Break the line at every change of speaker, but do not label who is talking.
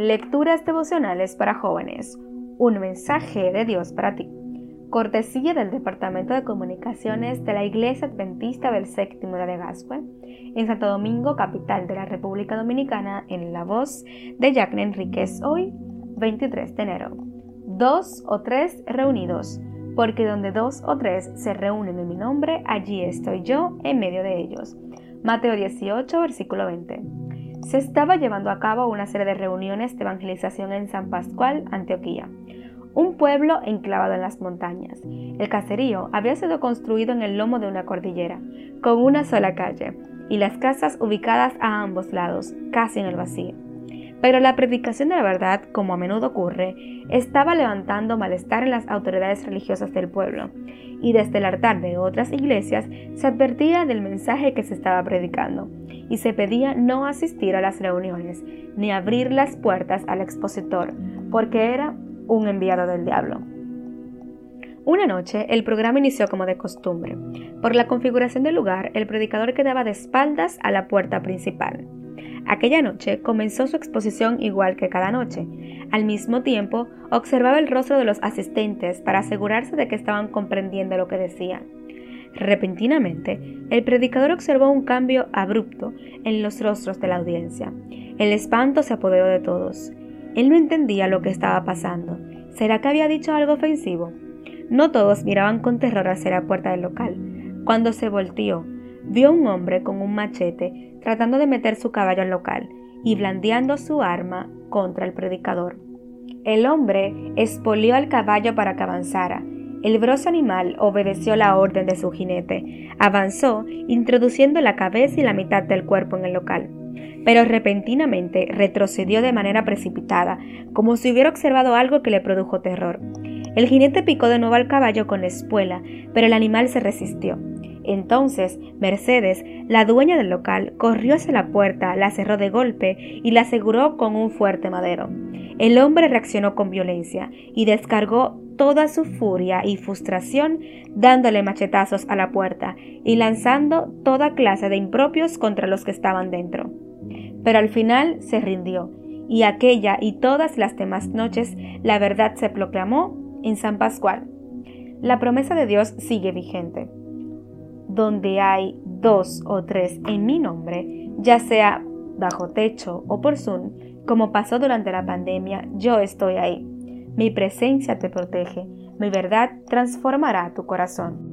Lecturas devocionales para jóvenes. Un mensaje de Dios para ti. Cortesía del Departamento de Comunicaciones de la Iglesia Adventista del Séptimo de en Santo Domingo, capital de la República Dominicana, en la voz de Jacqueline Enríquez, hoy, 23 de enero. Dos o tres reunidos, porque donde dos o tres se reúnen en mi nombre, allí estoy yo en medio de ellos. Mateo 18, versículo 20 se estaba llevando a cabo una serie de reuniones de evangelización en San Pascual, Antioquía, un pueblo enclavado en las montañas. El caserío había sido construido en el lomo de una cordillera, con una sola calle, y las casas ubicadas a ambos lados, casi en el vacío. Pero la predicación de la verdad, como a menudo ocurre, estaba levantando malestar en las autoridades religiosas del pueblo, y desde el altar de otras iglesias se advertía del mensaje que se estaba predicando, y se pedía no asistir a las reuniones, ni abrir las puertas al expositor, porque era un enviado del diablo. Una noche el programa inició como de costumbre. Por la configuración del lugar, el predicador quedaba de espaldas a la puerta principal. Aquella noche comenzó su exposición igual que cada noche. Al mismo tiempo, observaba el rostro de los asistentes para asegurarse de que estaban comprendiendo lo que decía. Repentinamente, el predicador observó un cambio abrupto en los rostros de la audiencia. El espanto se apoderó de todos. Él no entendía lo que estaba pasando. ¿Será que había dicho algo ofensivo? No todos miraban con terror hacia la puerta del local. Cuando se volteó, vio un hombre con un machete tratando de meter su caballo al local y blandeando su arma contra el predicador. El hombre espolió al caballo para que avanzara. El broso animal obedeció la orden de su jinete, avanzó, introduciendo la cabeza y la mitad del cuerpo en el local, pero repentinamente retrocedió de manera precipitada, como si hubiera observado algo que le produjo terror. El jinete picó de nuevo al caballo con la espuela, pero el animal se resistió. Entonces, Mercedes, la dueña del local, corrió hacia la puerta, la cerró de golpe y la aseguró con un fuerte madero. El hombre reaccionó con violencia y descargó toda su furia y frustración dándole machetazos a la puerta y lanzando toda clase de impropios contra los que estaban dentro. Pero al final se rindió, y aquella y todas las demás noches la verdad se proclamó en San Pascual. La promesa de Dios sigue vigente donde hay dos o tres en mi nombre, ya sea bajo techo o por Zoom, como pasó durante la pandemia, yo estoy ahí. Mi presencia te protege, mi verdad transformará tu corazón.